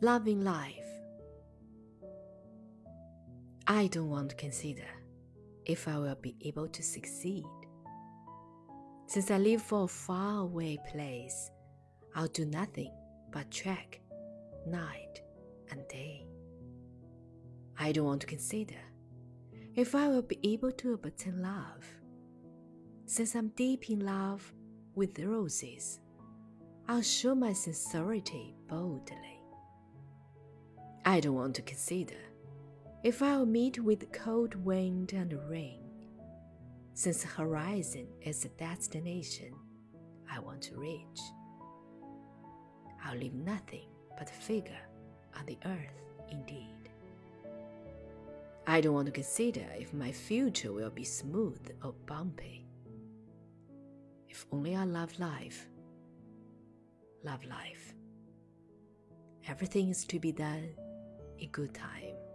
Loving life. I don't want to consider if I will be able to succeed. Since I live for a faraway place, I'll do nothing but trek night and day. I don't want to consider if I will be able to obtain love. Since I'm deep in love with the roses, I'll show my sincerity boldly. I don't want to consider if I'll meet with cold wind and rain, since horizon is the destination I want to reach. I'll leave nothing but a figure on the earth indeed. I don't want to consider if my future will be smooth or bumpy. If only I love life, love life. Everything is to be done in good time.